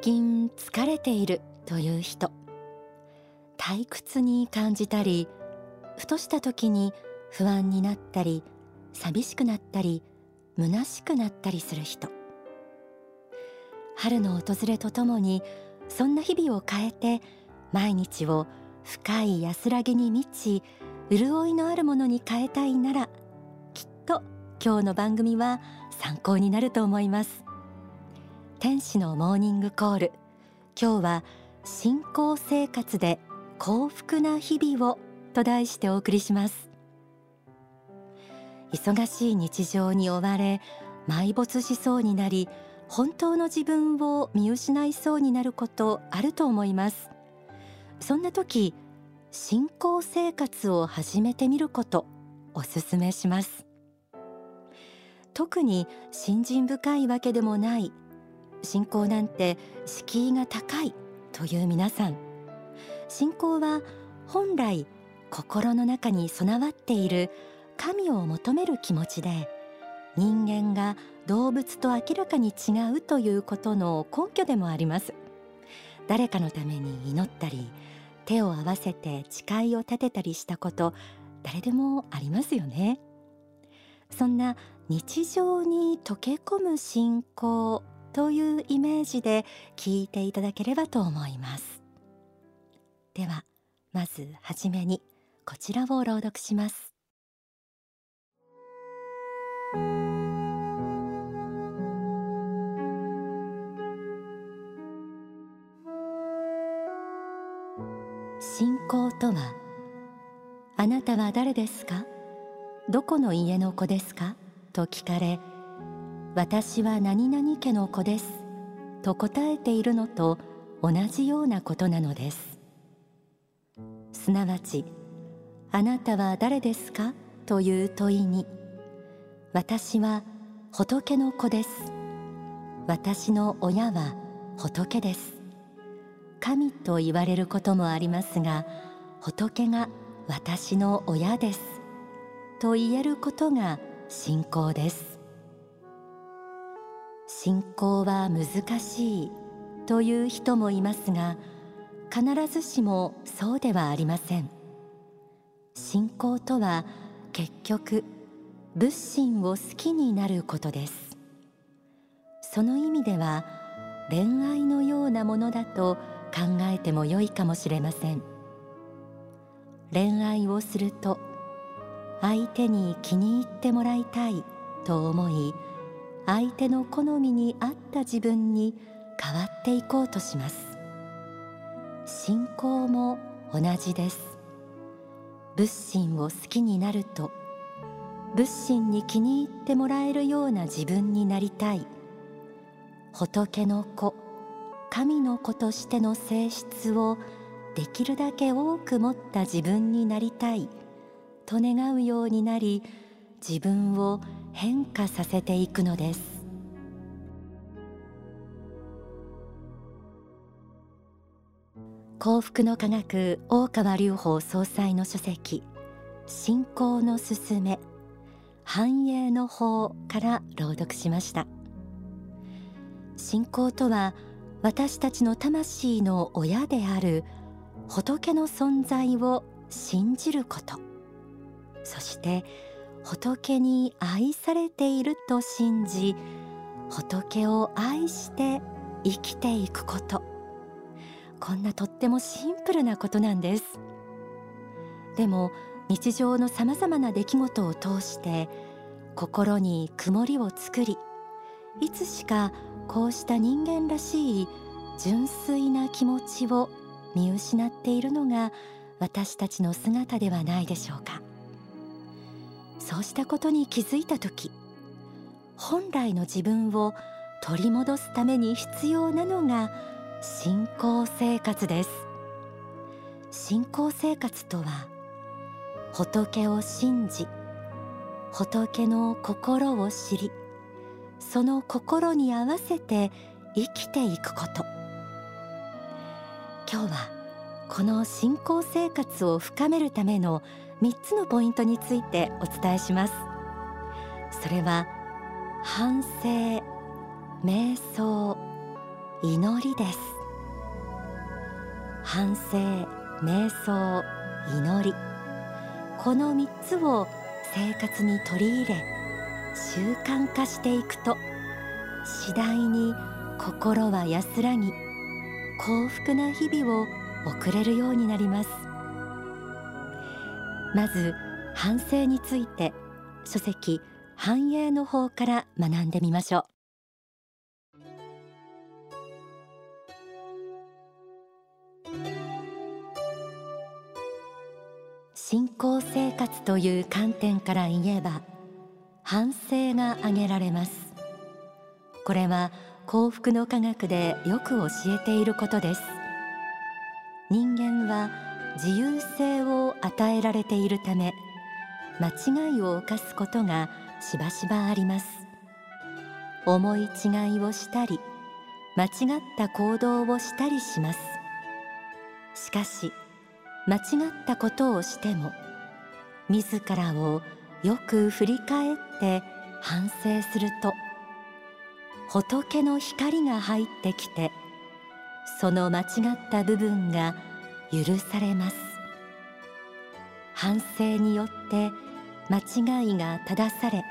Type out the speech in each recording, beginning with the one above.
近疲れているという人。退屈に感じたりふとした時に不安になったり寂しくなったり虚しくなったりする人。春の訪れとともにそんな日々を変えて毎日を深い安らぎに満ち潤いのあるものに変えたいならきっと今日の番組は参考になると思います。天使のモーニングコール。今日は信仰生活で幸福な日々をと題してお送りします。忙しい日常に追われ埋没しそうになり本当の自分を見失いそうになることあると思います。そんな時信仰生活を始めてみることおすすめします。特に信心深いわけでもない信仰なんて敷居が高いという皆さん。信仰は本来心の中に備わっている神を求める気持ちで人間が動物と明らかに違うということの根拠でもあります。誰かのために祈ったり手を合わせて誓いを立てたりしたこと誰でもありますよね。そんな日常に溶け込む信仰というイメージで聞いていただければと思います。ではまずはじめにこちらを朗読します。信仰とはあなたは誰ですかどこの家の子ですか？と聞かれ私は何々家の子です。と答えているのと同じようなことなのです。すなわちあなたは誰ですか？という問いに私は仏の子です。私の親は仏です。神と言われることもありますが仏が私の親です。と言えることが信仰です。信仰は難しいという人もいますが必ずしもそうではありません。信仰とは結局仏心を好きになることです。その意味では恋愛のようなものだと考えても良いかもしれません。恋愛をすると相手に気に入ってもらいたいと思い相手の好みに合った自分に変わっていこうとします。信仰も同じです。仏心を好きになると仏心に気に入ってもらえるような自分になりたい。仏の子神の子としての性質をできるだけ多く持った自分になりたいと願うようになり自分を変化させていくのです。幸福の科学大川隆法総裁の書籍信仰のすすめ繁栄の法から朗読しました。信仰とは私たちの魂の親である仏の存在を信じること。そして仏に愛されていると信じ仏を愛して生きていくこと。こんなとってもシンプルなことなんです。でも日常のさまざまな出来事を通して心に曇りを作りいつしかこうした人間らしい純粋な気持ちを見失っているのが私たちの姿ではないでしょうか。そうしたことに気づいた時本来の自分を取り戻すために必要なのが信仰生活です。信仰生活とは仏を信じ仏の心を知りその心に合わせて生きていくこと。今日はこの信仰生活を深めるための3つのポイントについてお伝えします。それは反省瞑想祈りです。反省瞑想祈り。この3つを生活に取り入れ習慣化していくと次第に心は安らぎ幸福な日々を送れるようになります。まず反省について書籍繁栄の方から学んでみましょう。信仰生活という観点から言えば反省が挙げられます。これは幸福の科学でよく教えていることです。人間は自由性を与えられているため間違いを犯すことがしばしばあります。思い違いをしたり間違った行動をしたりします。しかし間違ったことをしても自らをよく振り返って反省すると仏の光が入ってきてその間違った部分が許されます。反省によって間違いが正され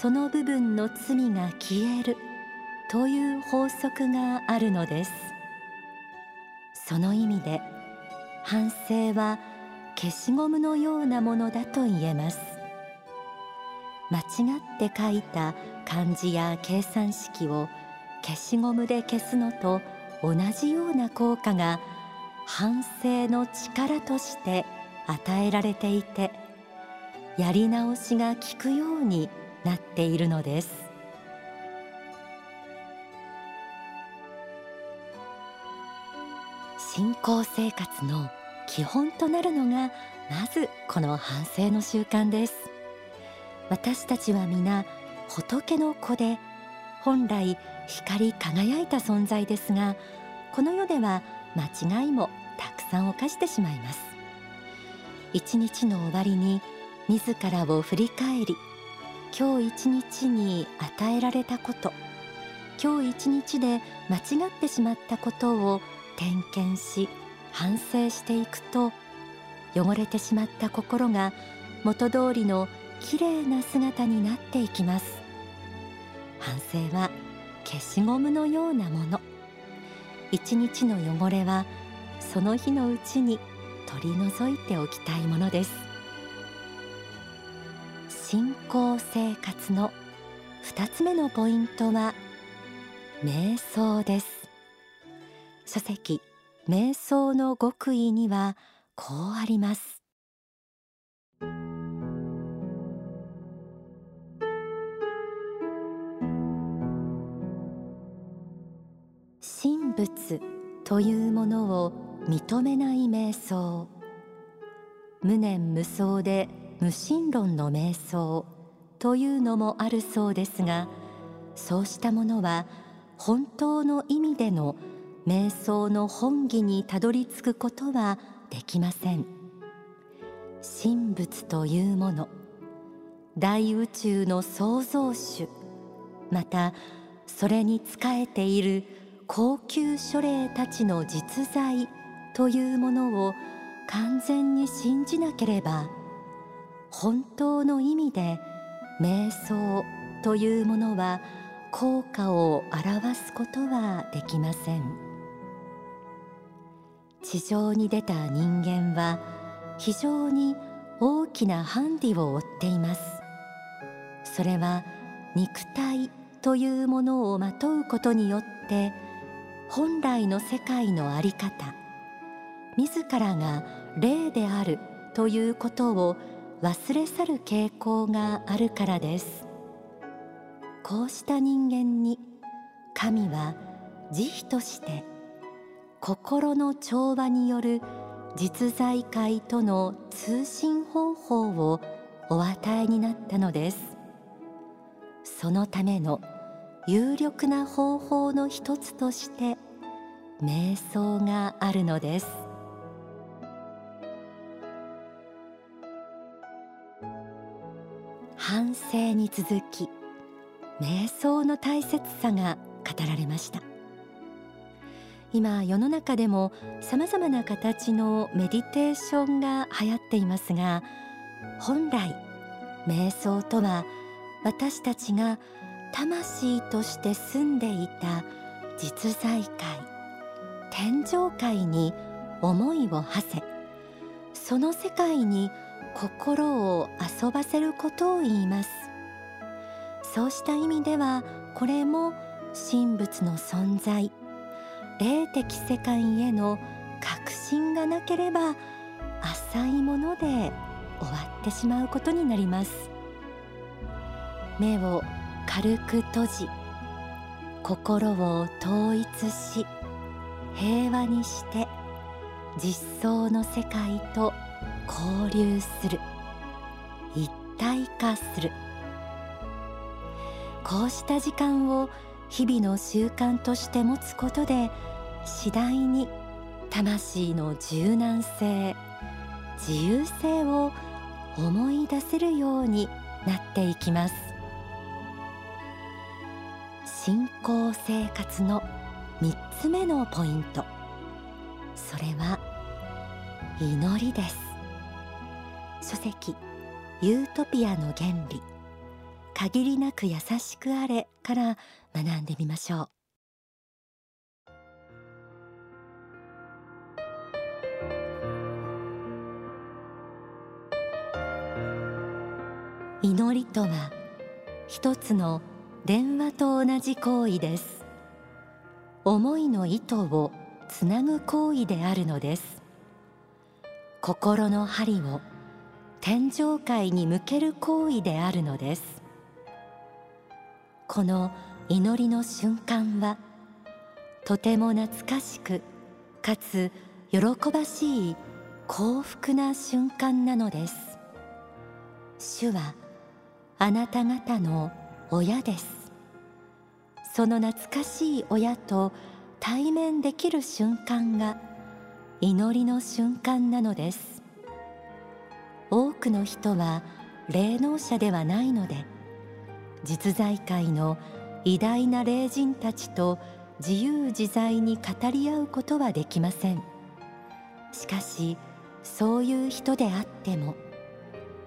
その部分の罪が消えるという法則があるのです。その意味で反省は消しゴムのようなものだと言えます。間違って書いた漢字や計算式を消しゴムで消すのと同じような効果が反省の力として与えられていてやり直しが効くようになっているのです。信仰生活の基本となるのがまずこの反省の習慣です。私たちは皆仏の子で本来光り輝いた存在ですがこの世では間違いもたくさん犯してしまいます。一日の終わりに自らを振り返り今日一日に与えられたこと今日一日で間違ってしまったことを点検し反省していくと汚れてしまった心が元通りのきれいな姿になっていきます。反省は消しゴムのようなもの。一日の汚れはその日のうちに取り除いておきたいものです。信仰生活の二つ目のポイントは瞑想です。書籍瞑想の極意にはこうあります。というものを認めない瞑想。無念無想で無神論の瞑想というのもあるそうですがそうしたものは本当の意味での瞑想の本義にたどり着くことはできません。神仏というもの大宇宙の創造主またそれに仕えている高級書霊たちの実在というものを完全に信じなければ本当の意味で瞑想というものは効果を表すことはできません。地上に出た人間は非常に大きなハンディを負っていますそれは肉体というものをまとうことによって本来の世界の在り方。自らが霊であるということを忘れ去る傾向があるからです。こうした人間に神は慈悲として心の調和による実在界との通信方法をお与えになったのです。そのための有力な方法の一つとして瞑想があるのです。反省に続き瞑想の大切さが語られました。今世の中でもさまざまな形のメディテーションが流行っていますが本来瞑想とは私たちが魂として住んでいた実在界天上界に思いを馳せその世界に心を遊ばせることを言います。そうした意味ではこれも神仏の存在霊的世界への確信がなければ浅いもので終わってしまうことになります。目を軽く閉じ心を統一し平和にして実相の世界と交流する。一体化する。こうした時間を日々の習慣として持つことで次第に魂の柔軟性自由性を思い出せるようになっていきます。信仰生活の3つ目のポイント。それは祈りです。書籍ユートピアの原理。限りなく優しくあれから学んでみましょう。祈りとは一つの電話と同じ行為です。思いの糸をつなぐ行為であるのです。心の針を天上界に向ける行為であるのです。この祈りの瞬間はとても懐かしくかつ喜ばしい幸福な瞬間なのです。主はあなた方の親です。その懐かしい親と対面できる瞬間が祈りの瞬間なのです。多くの人は霊能者ではないので実在界の偉大な霊人たちと自由自在に語り合うことはできません。しかしそういう人であっても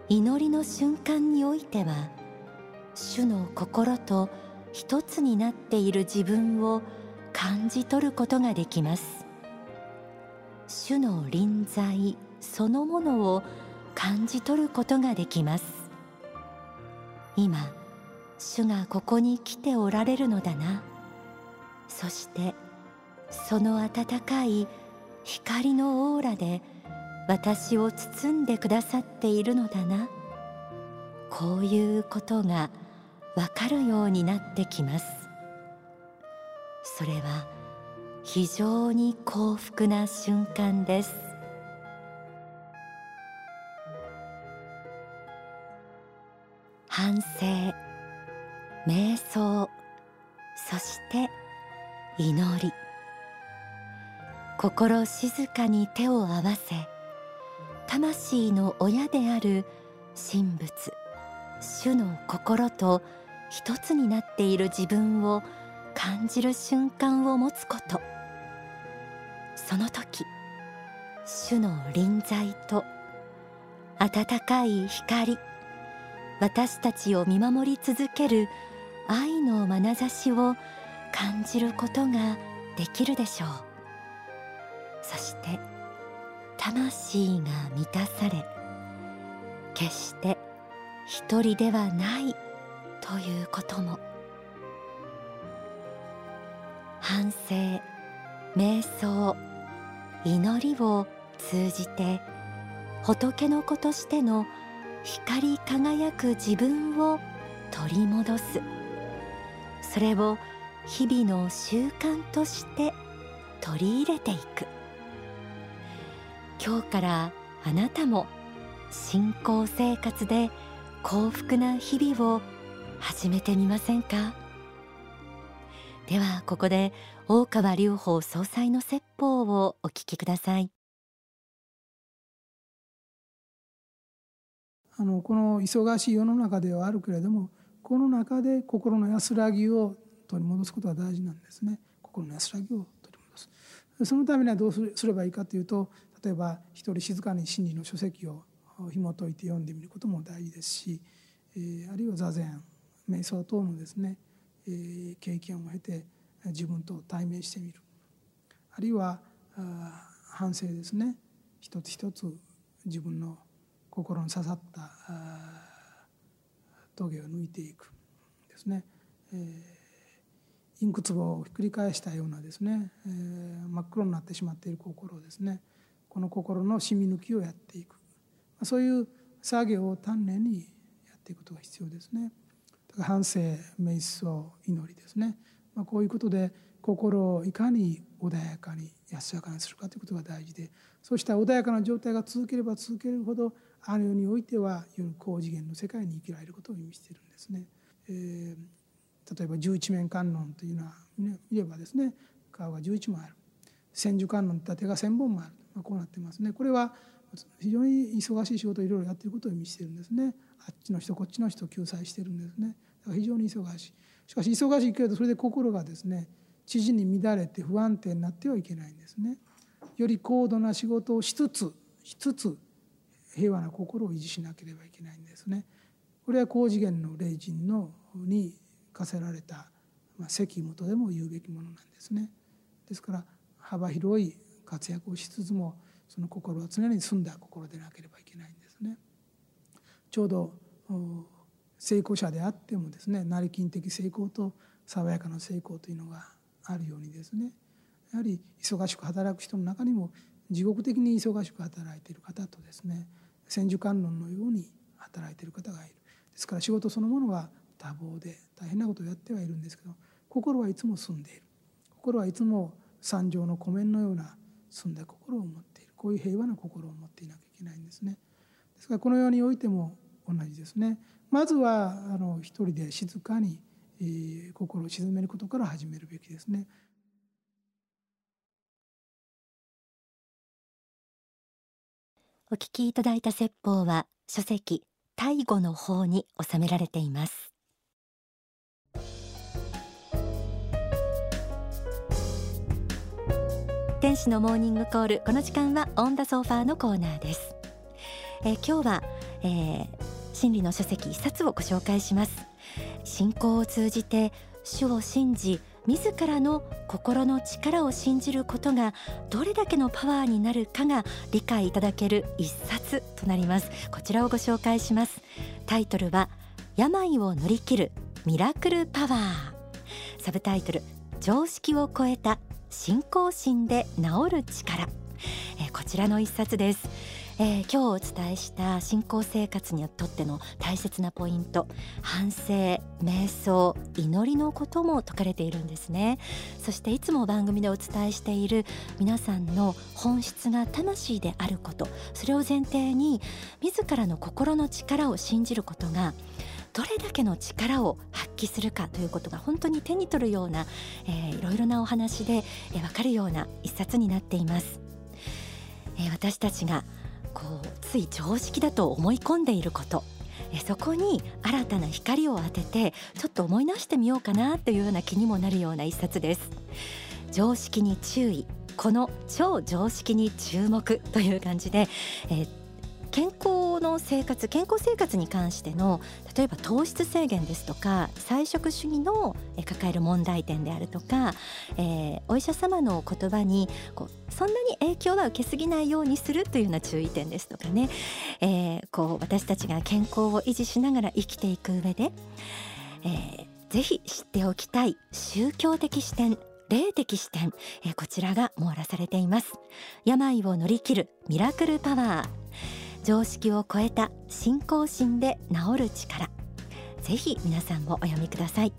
祈りの瞬間においては主の心と一つになっている自分を感じ取ることができます。主の臨在そのものを感じ取ることができます。今主がここに来ておられるのだな。そしてその温かい光のオーラで私を包んでくださっているのだな。こういうことがわかるようになってきます。それは非常に幸福な瞬間です。反省瞑想そして祈り。心静かに手を合わせ魂の親である神仏。主の心と一つになっている自分を感じる瞬間を持つこと。その時主の臨在と温かい光私たちを見守り続ける愛の眼差しを感じることができるでしょう。そして魂が満たされ決して一人ではないということも。反省瞑想祈りを通じて仏の子としての光り輝く自分を取り戻す。それを日々の習慣として取り入れていく。今日からあなたも信仰生活で幸福な日々を始めてみませんか？ではここで大川隆法総裁の説法をお聞きください。あのこの忙しい世の中ではあるけれどもこの中で心の安らぎを取り戻すことは大事なんですね。心の安らぎを取り戻す。そのためにはどうすればいいかというと例えば一人静かに真理の書籍を紐解いて読んでみることも大事ですし、えー、あるいは座禅瞑想等のですね、えー、経験を経て自分と対面してみる。あるいは反省ですね。一つ一つ自分の心に刺さった棘を抜いていくですね、えー、インク壺をひっくり返したようなですね、えー、真っ黒になってしまっている心ですね。この心の染み抜きをやっていく。そういう作業を丹念にやっていくことが必要ですね。だから反省瞑想祈りですね、まあ、こういうことで心をいかに穏やかに安らかにするかということが大事でそうした穏やかな状態が続ければ続けるほどあの世においては夜高次元の世界に生きられることを意味しているんですね。えー、例えば十一面観音というのはね見ればですね顔が11枚ある千手観音った手が1,000本もある、まあ、こうなってますね。これは非常に忙しい仕事をいろいろやっていることを意味しているんですね。あっちの人こっちの人を救済しているんですね。だから非常に忙しい。しかし忙しいけれどそれで心がですね知事に乱れて不安定になってはいけないんですね。より高度な仕事をしつつしつつ平和な心を維持しなければいけないんですね。これは高次元の霊人のに課せられた、まあ、責務とでも言うべきものなんですね。ですから幅広い活躍をしつつもその心は常に澄んだ心でなければいけないんですね。ちょうど成功者であってもですね成金的成功と爽やかな成功というのがあるようにですねやはり忙しく働く人の中にも地獄的に忙しく働いている方とですね千手観音のように働いている方がいる。ですから仕事そのものは多忙で大変なことをやってはいるんですけど心はいつも澄んでいる。心はいつも三条の湖面のような澄んだ心を持っている。こういう平和な心を持っていなきゃいけないんですね。ですからこの世においても同じですね。まずはあの一人で静かに、えー、心を鎮めることから始めるべきですね。お聞きいただいた説法は書籍大語の方に収められています天使のモーニングコール。この時間はオンダソファーのコーナーです、えー、今日は、えー、心理の書籍一冊をご紹介します。信仰を通じて主を信じ自らの心の力を信じることがどれだけのパワーになるかが理解いただける一冊となります。こちらをご紹介します。タイトルは病を乗り切るミラクルパワー。サブタイトル常識を超えた信仰心で治る力。えこちらの一冊です。えー、今日お伝えした信仰生活にとっての大切なポイント。反省瞑想祈りのことも説かれているんですね。そしていつも番組でお伝えしている皆さんの本質が魂であること。それを前提に自らの心の力を信じることがどれだけの力を発揮するかということが本当に手に取るような、えー、いろいろなお話で、えー、分かるような一冊になっています。えー、私たちがこうつい常識だと思い込んでいること。そこに新たな光を当ててちょっと思い直してみようかなというような気にもなるような一冊です。常識に注意。この超常識に注目という感じで、えー健康の生活健康生活に関しての例えば糖質制限ですとか菜食主義の抱える問題点であるとか、えー、お医者様の言葉にこうそんなに影響は受けすぎないようにするというような注意点ですとかね、えー、こう私たちが健康を維持しながら生きていく上で、えー、ぜひ知っておきたい宗教的視点霊的視点、えー、こちらが網羅されています。病を乗り切るミラクルパワー。常識を超えた信仰心で治る力。ぜひ皆さんもお読みください。